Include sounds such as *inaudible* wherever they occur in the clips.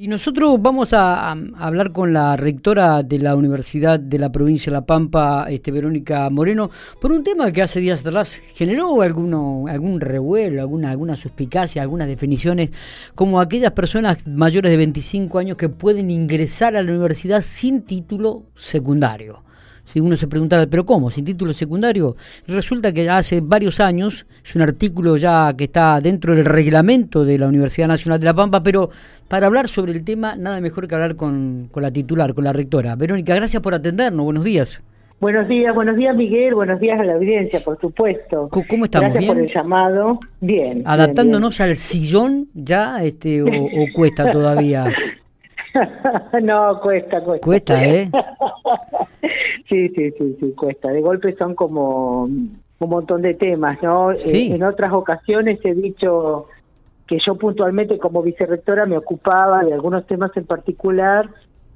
Y nosotros vamos a, hablar con la rectora de la Universidad de la Provincia de La Pampa, este, Verónica Moreno, por un tema que hace días atrás generó alguno, algún revuelo, alguna, alguna suspicacia, algunas definiciones, como aquellas personas mayores de 25 años que pueden ingresar a la universidad sin título secundario. Si uno se preguntaba, ¿pero cómo? ¿Sin título secundario? Resulta que hace varios años, es un artículo ya que está dentro del reglamento de la Universidad Nacional de La Pampa, pero para hablar sobre el tema, nada mejor que hablar con, la titular, con la rectora. Verónica, gracias por atendernos. Buenos días. Buenos días, buenos días Miguel, buenos días a la audiencia, por supuesto. ¿Cómo, estamos? Gracias por el llamado. Bien. ¿Adaptándonos al sillón ya este, o cuesta todavía? *laughs* no, cuesta, cuesta. Cuesta, ¿eh? *laughs* sí, sí, sí, sí, cuesta. De golpe son como un montón de temas, ¿no? Sí. Eh, en otras ocasiones he dicho que yo puntualmente como vicerrectora me ocupaba de algunos temas en particular,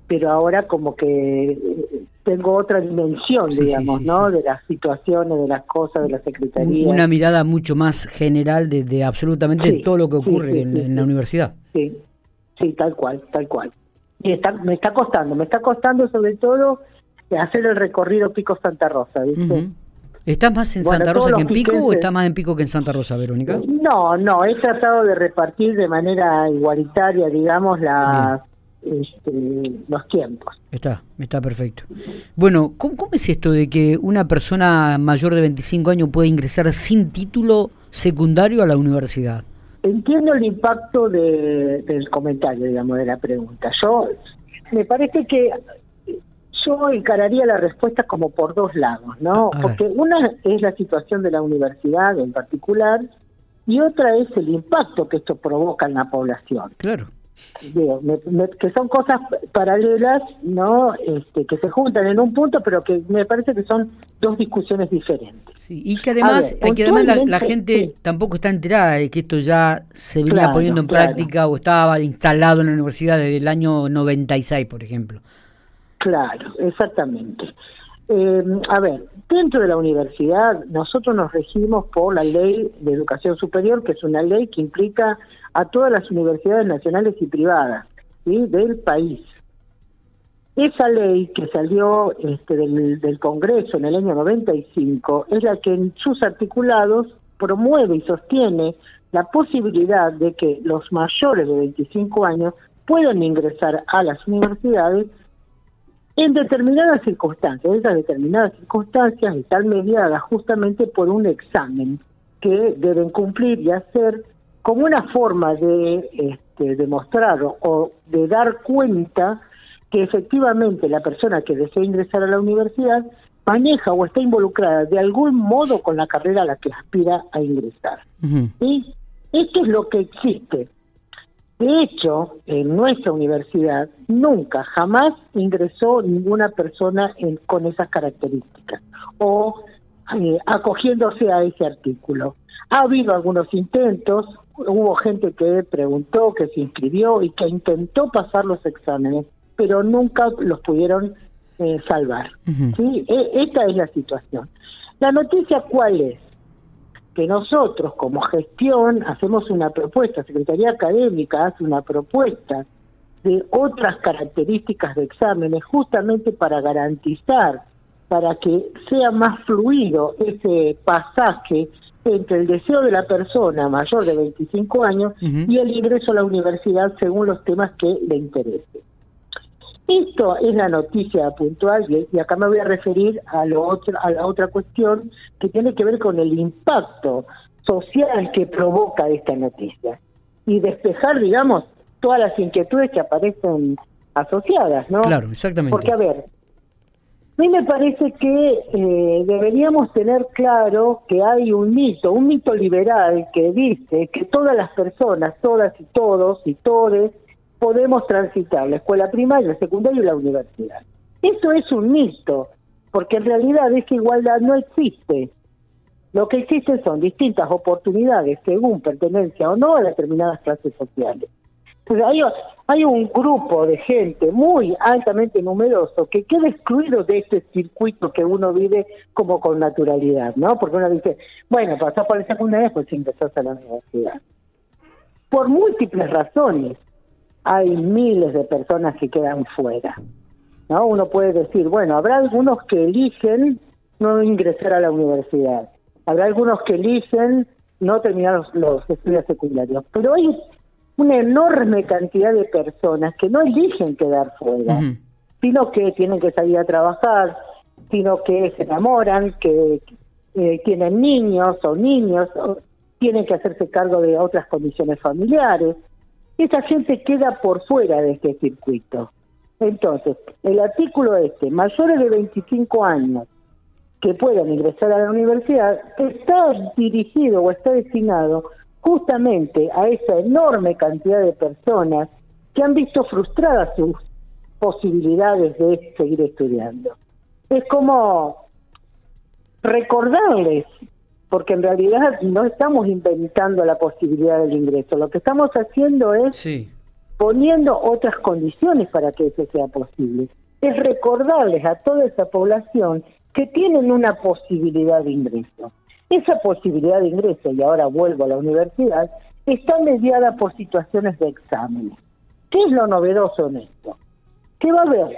pero ahora como que eh, tengo otra dimensión, digamos, ¿no? De las situaciones, de las cosas, de la secretaría. Una mirada mucho más general de, absolutamente todo lo que ocurre en la universidad. Sí, sí, tal cual, tal cual y está, me está costando, me está costando sobre todo hacer el recorrido Pico Santa Rosa, ¿viste? ¿Estás más en Santa Rosa que en Pico o estás más en Pico que en Santa Rosa, Verónica? No, no, he tratado de repartir de manera igualitaria, digamos, la, este, los tiempos. Está, está perfecto. Bueno, ¿cómo, ¿cómo, es esto de que una persona mayor de 25 años puede ingresar sin título secundario a la universidad? Entiendo el impacto de, del comentario, digamos, de la pregunta. Yo, me parece que yo encararía la respuesta como por dos lados, ¿no? Porque una es la situación de la universidad en particular y otra es el impacto que esto provoca en la población. Claro que son cosas paralelas, ¿no? Este, que se juntan en un punto, pero que me parece que son dos discusiones diferentes. y que además, que además la, gente tampoco está enterada de que esto ya se venía poniendo en práctica o estaba instalado en la universidad desde el año 96, por ejemplo. Claro, exactamente. Eh, a ver, dentro de la universidad nosotros nos regimos por la ley de educación superior, que es una ley que implica a todas las universidades nacionales y privadas del país. Esa ley que salió este, del, del Congreso en el año 95 es la que en sus articulados promueve y sostiene la posibilidad de que los mayores de 25 años puedan ingresar a las universidades en determinadas circunstancias. Esas determinadas circunstancias están mediadas justamente por un examen que deben cumplir y hacer como una forma de este, demostrar o, de dar cuenta que efectivamente la persona que desea ingresar a la universidad maneja o está involucrada de algún modo con la carrera a la que aspira a ingresar. ¿Sí? Esto es lo que existe. De hecho, en nuestra universidad nunca, jamás ingresó ninguna persona con esas características o eh, acogiéndose a ese artículo. Ha habido algunos intentos, hubo gente que preguntó, que se inscribió y que intentó pasar los exámenes, pero nunca los pudieron eh, salvar. ¿sí? E, esta es la situación. La noticia cuál es? Que nosotros como gestión hacemos una propuesta, Secretaría Académica hace una propuesta de otras características de exámenes justamente para garantizar, para que sea más fluido ese pasaje entre el deseo de la persona mayor de 25 años y el ingreso a la universidad según los temas que le interesen. Esto es la noticia puntual y, acá me voy a referir a, lo otro, a la otra cuestión que tiene que ver con el impacto social que provoca esta noticia y despejar, digamos, todas las inquietudes que aparecen asociadas, ¿no? Claro, exactamente. Porque, a ver, a mí me parece que eh, deberíamos tener claro que hay un mito, un mito liberal que dice que todas las personas, todas y todos y todes, podemos transitar la escuela primaria, la secundaria y la universidad. Eso es un mito, porque en realidad esa igualdad no existe. Lo que existen son distintas oportunidades según pertenencia o no a determinadas clases sociales. Hay, hay un grupo de gente muy altamente numeroso que queda excluido de este circuito que uno vive como con naturalidad, ¿no? Porque uno dice, bueno, pasás por la secundaria, pues ingresás a la universidad. Por múltiples razones hay miles de personas que quedan fuera. ¿no? Uno puede decir, bueno, habrá algunos que eligen no ingresar a la universidad, habrá algunos que eligen no terminar los, estudios secundarios, pero hay una enorme cantidad de personas que no eligen quedar fuera, sino que tienen que salir a trabajar, sino que se enamoran, que eh, tienen niños o niños, o tienen que hacerse cargo de otras condiciones familiares. Esa gente queda por fuera de este circuito. Entonces, el artículo este, mayores de 25 años que puedan ingresar a la universidad, está dirigido o está destinado justamente a esa enorme cantidad de personas que han visto frustradas sus posibilidades de seguir estudiando. Es como recordarles, porque en realidad no estamos inventando la posibilidad del ingreso, lo que estamos haciendo es poniendo otras condiciones para que eso sea posible. Es recordarles a toda esa población que tienen una posibilidad de ingreso. Esa posibilidad de ingreso, y ahora vuelvo a la universidad, está mediada por situaciones de exámenes. ¿Qué es lo novedoso en esto? Que va a haber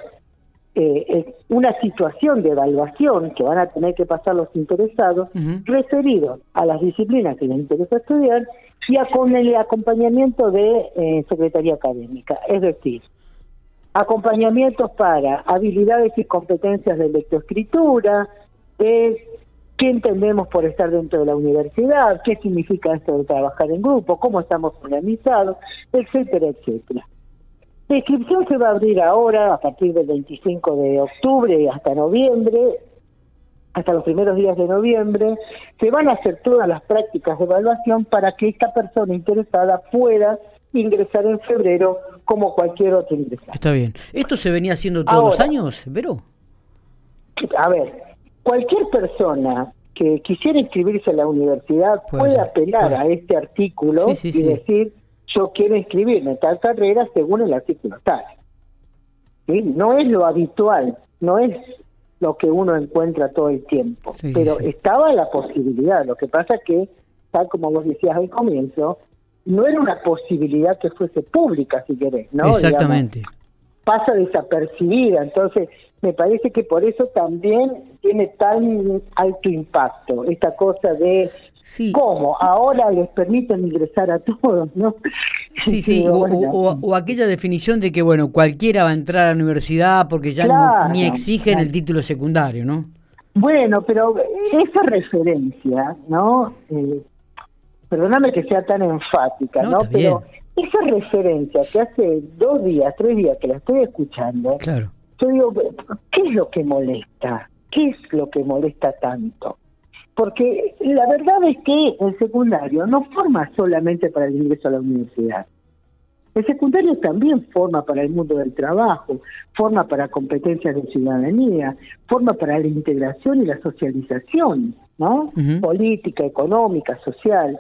eh, una situación de evaluación que van a tener que pasar los interesados referidos a las disciplinas que les interesa estudiar y con el acompañamiento de eh, Secretaría Académica. Es decir, acompañamientos para habilidades y competencias de lectoescritura, de qué entendemos por estar dentro de la universidad, qué significa esto de trabajar en grupo, cómo estamos organizados, etcétera, etcétera. La inscripción se va a abrir ahora, a partir del 25 de octubre hasta noviembre, hasta los primeros días de noviembre, se van a hacer todas las prácticas de evaluación para que esta persona interesada pueda ingresar en febrero como cualquier otro ingresado. Está bien. ¿Esto se venía haciendo todos los años, Vero? A ver, cualquier persona que quisiera inscribirse en la universidad puede, apelar a este artículo y decir yo quiero inscribirme en tal carrera según el artículo tal. No es lo habitual, no es lo que uno encuentra todo el tiempo, pero estaba la posibilidad. Lo que pasa que, tal como vos decías al comienzo, no era una posibilidad que fuese pública, si querés, ¿no? Exactamente. pasa desapercibida, entonces me parece que por eso también tiene tan alto impacto esta cosa de cómo ahora les permiten ingresar a todos, ¿no? Sí, sí, o, aquella definición de que, bueno, cualquiera va a entrar a la universidad porque ya ni exigen el título secundario, ¿no? Bueno, pero esa referencia, ¿no? Eh, perdóname que sea tan enfática, ¿no? Pero esa referencia que hace dos días, tres días que la estoy escuchando, claro. yo digo, ¿qué es lo que molesta? ¿Qué es lo que molesta tanto? Porque la verdad es que el secundario no forma solamente para el ingreso a la universidad. El secundario también forma para el mundo del trabajo, forma para competencias de ciudadanía, forma para la integración y la socialización, ¿no? Política, económica, social.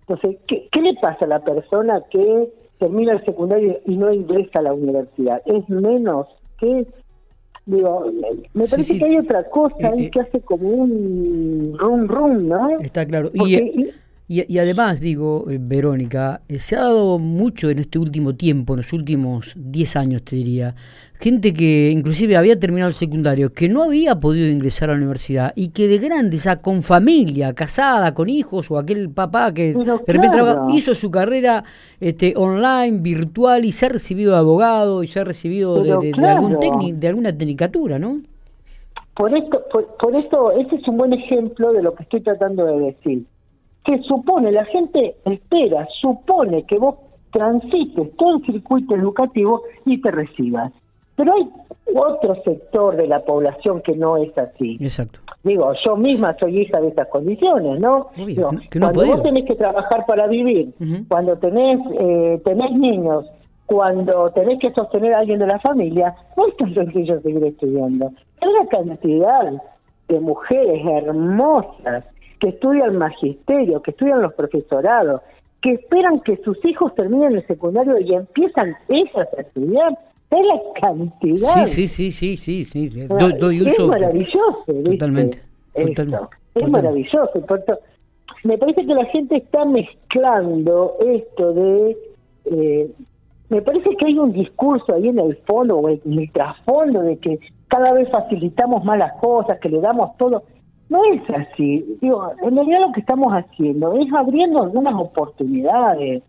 Entonces, ¿qué, le pasa a la persona que termina el secundario y no ingresa a la universidad? ¿Es menos que Digo, me parece que hay otra cosa eh, ahí eh. que hace como un rum rum, ¿no? Está claro. y, y, además, digo, eh, Verónica, eh, se ha dado mucho en este último tiempo, en los últimos 10 años, te diría, gente que inclusive había terminado el secundario, que no había podido ingresar a la universidad y que de grande, ya con familia, casada, con hijos, o aquel papá que de repente hizo su carrera este, online, virtual, y se ha recibido de abogado, y se ha recibido de, algún de alguna tecnicatura, ¿no? Por esto, por, por esto, ese es un buen ejemplo de lo que estoy tratando de decir que supone, la gente espera, supone que vos transites todo el circuito educativo y te recibas. Pero hay otro sector de la población que no es así. Exacto. Digo, yo misma soy hija de esas condiciones, ¿no? cuando vos tenés que trabajar para vivir, cuando tenés, eh, tenés niños, cuando tenés que sostener a alguien de la familia, no es tan sencillo seguir estudiando. Hay una cantidad de mujeres hermosas que estudian magisterio, que estudian los profesorados, que esperan que sus hijos terminen el secundario y empiezan ellas a estudiar. Es la cantidad. Sí, sí, sí, sí, sí. es maravilloso. Totalmente. Es maravilloso. Me parece que la gente está mezclando esto de eh, me parece que hay un discurso ahí en el fondo o en el trasfondo de que cada vez facilitamos más las cosas, que le damos todo. No es así. Digo, en realidad lo que estamos haciendo es abriendo algunas oportunidades.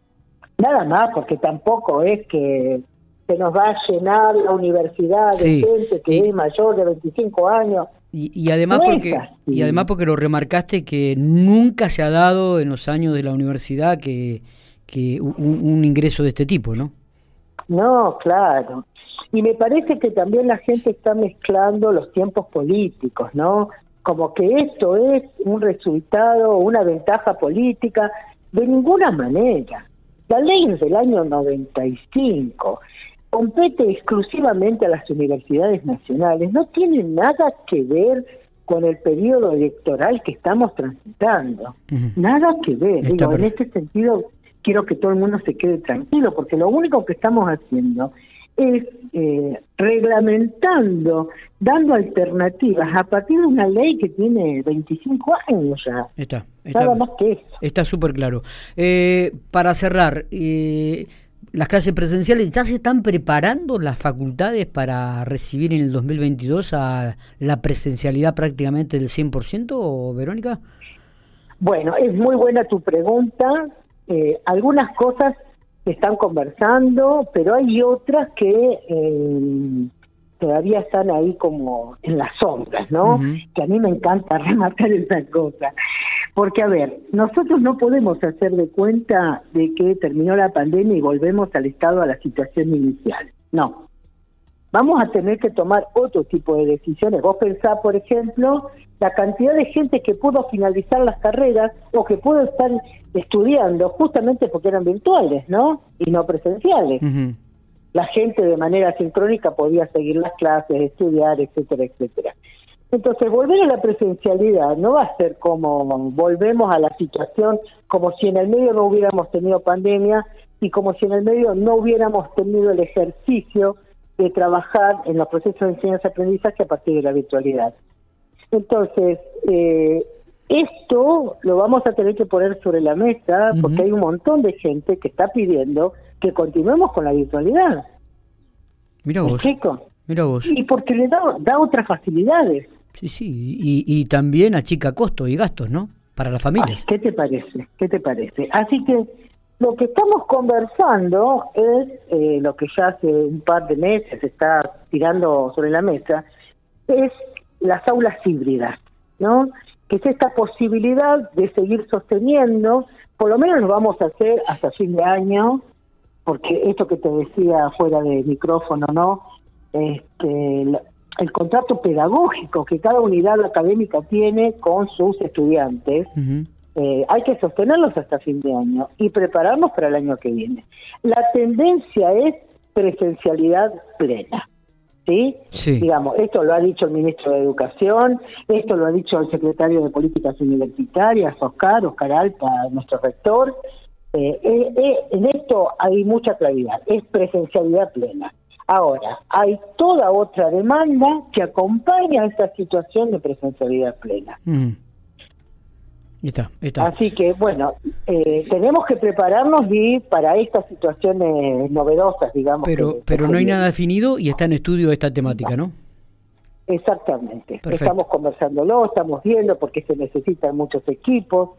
Nada más, porque tampoco es que se nos va a llenar la universidad de gente que es mayor de 25 años. Y, además porque y además porque lo remarcaste que nunca se ha dado en los años de la universidad que, que un, ingreso de este tipo, ¿no? No, claro. Y me parece que también la gente está mezclando los tiempos políticos, ¿no? Como que esto es un resultado, una ventaja política, de ninguna manera. La ley es del año 95 compete exclusivamente a las universidades nacionales, no tiene nada que ver con el periodo electoral que estamos transitando. Nada que ver. Digo, en este sentido, quiero que todo el mundo se quede tranquilo, porque lo único que estamos haciendo es eh, reglamentando, dando alternativas a partir de una ley que tiene 25 años ya. Está, está Nada más que eso. Está súper claro. Eh, para cerrar, eh, las clases presenciales, ¿ya se están preparando las facultades para recibir en el 2022 a la presencialidad prácticamente del 100%, Verónica? Bueno, es muy buena tu pregunta. Eh, algunas cosas están conversando, pero hay otras que eh, todavía están ahí como en las sombras, ¿no? Que a mí me encanta *laughs* rematar esa cosa. Porque, a ver, nosotros no podemos hacer de cuenta de que terminó la pandemia y volvemos al estado, a la situación inicial. No. Vamos a tener que tomar otro tipo de decisiones. Vos pensás, por ejemplo, la cantidad de gente que pudo finalizar las carreras o que pudo estar estudiando justamente porque eran virtuales, ¿no? Y no presenciales. La gente de manera sincrónica podía seguir las clases, estudiar, etcétera, etcétera. Entonces, volver a la presencialidad no va a ser como volvemos a la situación como si en el medio no hubiéramos tenido pandemia y como si en el medio no hubiéramos tenido el ejercicio de trabajar en los procesos de enseñanza-aprendizaje a partir de la virtualidad. Entonces, eh, esto lo vamos a tener que poner sobre la mesa porque hay un montón de gente que está pidiendo que continuemos con la virtualidad. Mira vos. Mira vos. Y porque le da, da otras facilidades. Sí, sí, y, y también achica costos y gastos, ¿no? Para las familias. ¿Qué te parece? ¿Qué te parece? Así que lo que estamos conversando es eh, lo que ya hace un par de meses está tirando sobre la mesa, es las aulas híbridas, ¿no? Que es esta posibilidad de seguir sosteniendo, por lo menos lo vamos a hacer hasta fin de año, porque esto que te decía fuera de micrófono, ¿no? Este, el contrato pedagógico que cada unidad académica tiene con sus estudiantes, eh, hay que sostenerlos hasta fin de año y prepararnos para el año que viene. La tendencia es presencialidad plena. ¿Sí? Digamos, esto lo ha dicho el ministro de Educación, esto lo ha dicho el secretario de Políticas Universitarias, Oscar, Oscar Alpa, nuestro rector. Eh, eh, en esto hay mucha claridad, es presencialidad plena. Ahora, hay toda otra demanda que acompaña a esta situación de presencialidad plena. Mm. Está, está. Así que, bueno, eh, tenemos que prepararnos y para estas situaciones novedosas, digamos. Pero, pero no hay nada definido y está en estudio esta temática, ¿no? Exactamente. Estamos conversándolo, estamos viendo porque se necesitan muchos equipos.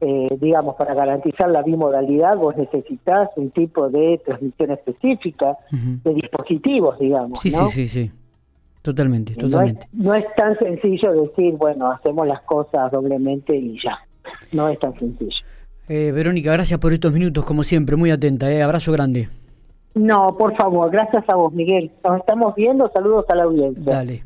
Eh, digamos, para garantizar la bimodalidad vos necesitas un tipo de transmisión específica de dispositivos, digamos. Sí, sí, sí, sí. Totalmente, totalmente. No es, tan sencillo decir, bueno, hacemos las cosas doblemente y ya. No es tan sencillo. Eh, Verónica, gracias por estos minutos, como siempre, muy atenta. Eh. Abrazo grande. No, por favor, gracias a vos, Miguel. Nos estamos viendo. Saludos a la audiencia. Dale.